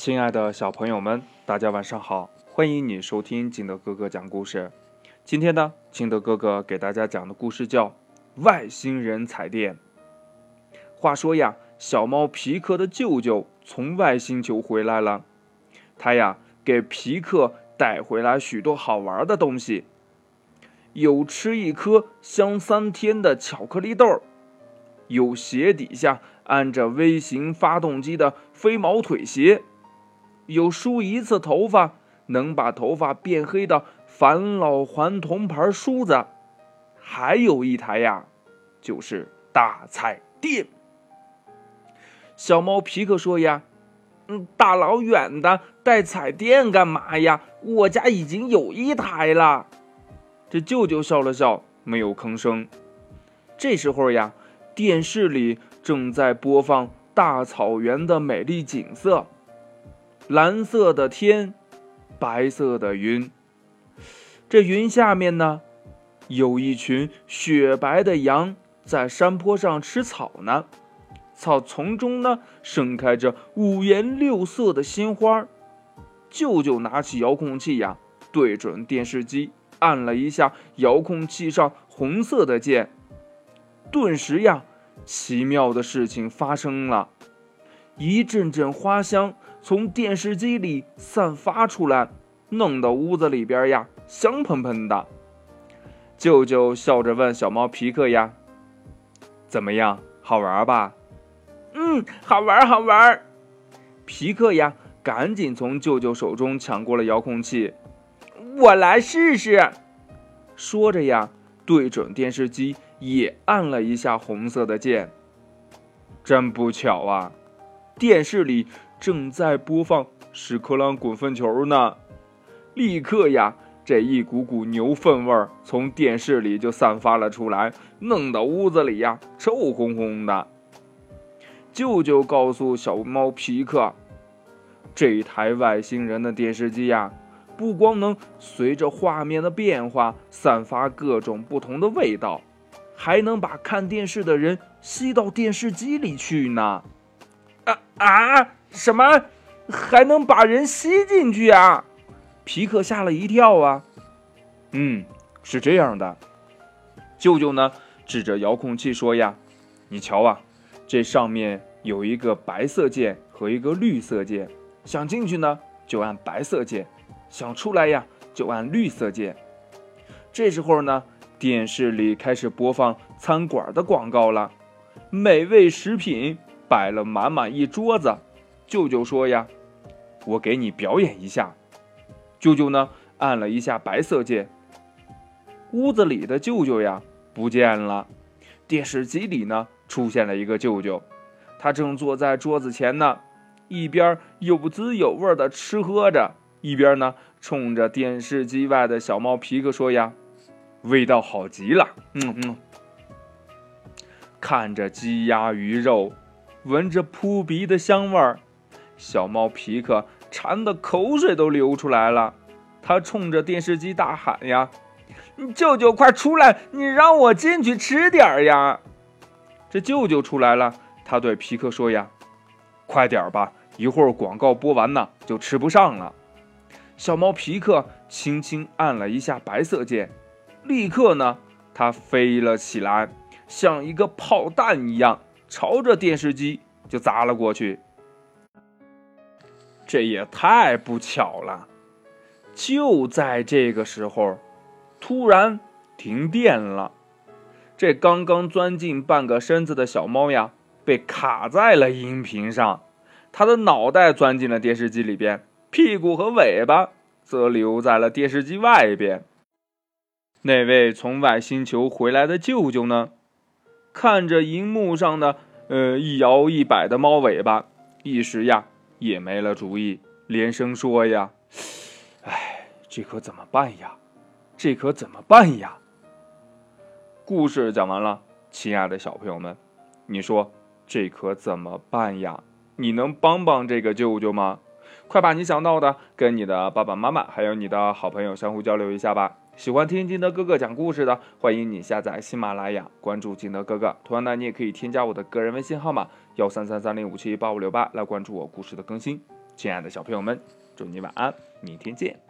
亲爱的小朋友们，大家晚上好！欢迎你收听金德哥哥讲故事。今天呢，金德哥哥给大家讲的故事叫《外星人彩电》。话说呀，小猫皮克的舅舅从外星球回来了，他呀给皮克带回来许多好玩的东西，有吃一颗香三天的巧克力豆，有鞋底下按着微型发动机的飞毛腿鞋。有梳一次头发能把头发变黑的返老还童牌梳子，还有一台呀，就是大彩电。小猫皮克说呀：“嗯，大老远的带彩电干嘛呀？我家已经有一台了。”这舅舅笑了笑，没有吭声。这时候呀，电视里正在播放大草原的美丽景色。蓝色的天，白色的云。这云下面呢，有一群雪白的羊在山坡上吃草呢。草丛中呢，盛开着五颜六色的鲜花。舅舅拿起遥控器呀，对准电视机，按了一下遥控器上红色的键。顿时呀，奇妙的事情发生了，一阵阵花香。从电视机里散发出来，弄得屋子里边呀香喷喷的。舅舅笑着问小猫皮克呀：“怎么样，好玩吧？”“嗯，好玩，好玩。”皮克呀，赶紧从舅舅手中抢过了遥控器，“我来试试。”说着呀，对准电视机也按了一下红色的键。真不巧啊，电视里。正在播放屎壳郎滚粪球呢，立刻呀，这一股股牛粪味儿从电视里就散发了出来，弄得屋子里呀臭烘烘的。舅舅告诉小猫皮克，这台外星人的电视机呀，不光能随着画面的变化散发各种不同的味道，还能把看电视的人吸到电视机里去呢。啊啊！什么还能把人吸进去啊？皮克吓了一跳啊！嗯，是这样的。舅舅呢，指着遥控器说呀：“你瞧啊，这上面有一个白色键和一个绿色键，想进去呢就按白色键，想出来呀就按绿色键。”这时候呢，电视里开始播放餐馆的广告了，美味食品摆了满满一桌子。舅舅说呀：“我给你表演一下。”舅舅呢，按了一下白色键。屋子里的舅舅呀，不见了。电视机里呢，出现了一个舅舅，他正坐在桌子前呢，一边有滋有味的吃喝着，一边呢，冲着电视机外的小猫皮克说呀：“味道好极了，嗯嗯。”看着鸡鸭鱼肉，闻着扑鼻的香味儿。小猫皮克馋的口水都流出来了，他冲着电视机大喊呀：“舅舅快出来，你让我进去吃点儿呀！”这舅舅出来了，他对皮克说呀：“快点吧，一会儿广告播完呢，就吃不上了。”小猫皮克轻轻按了一下白色键，立刻呢，它飞了起来，像一个炮弹一样，朝着电视机就砸了过去。这也太不巧了！就在这个时候，突然停电了。这刚刚钻进半个身子的小猫呀，被卡在了音频上，它的脑袋钻进了电视机里边，屁股和尾巴则留在了电视机外边。那位从外星球回来的舅舅呢，看着荧幕上的呃一摇一摆的猫尾巴，一时呀。也没了主意，连声说呀：“哎，这可怎么办呀？这可怎么办呀？”故事讲完了，亲爱的小朋友们，你说这可怎么办呀？你能帮帮这个舅舅吗？快把你想到的跟你的爸爸妈妈还有你的好朋友相互交流一下吧。喜欢听金德哥哥讲故事的，欢迎你下载喜马拉雅，关注金德哥哥。同样呢，你也可以添加我的个人微信号码幺三三三零五七八五六八来关注我故事的更新。亲爱的小朋友们，祝你晚安，明天见。